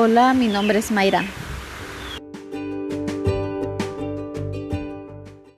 Hola, mi nombre es Mayra.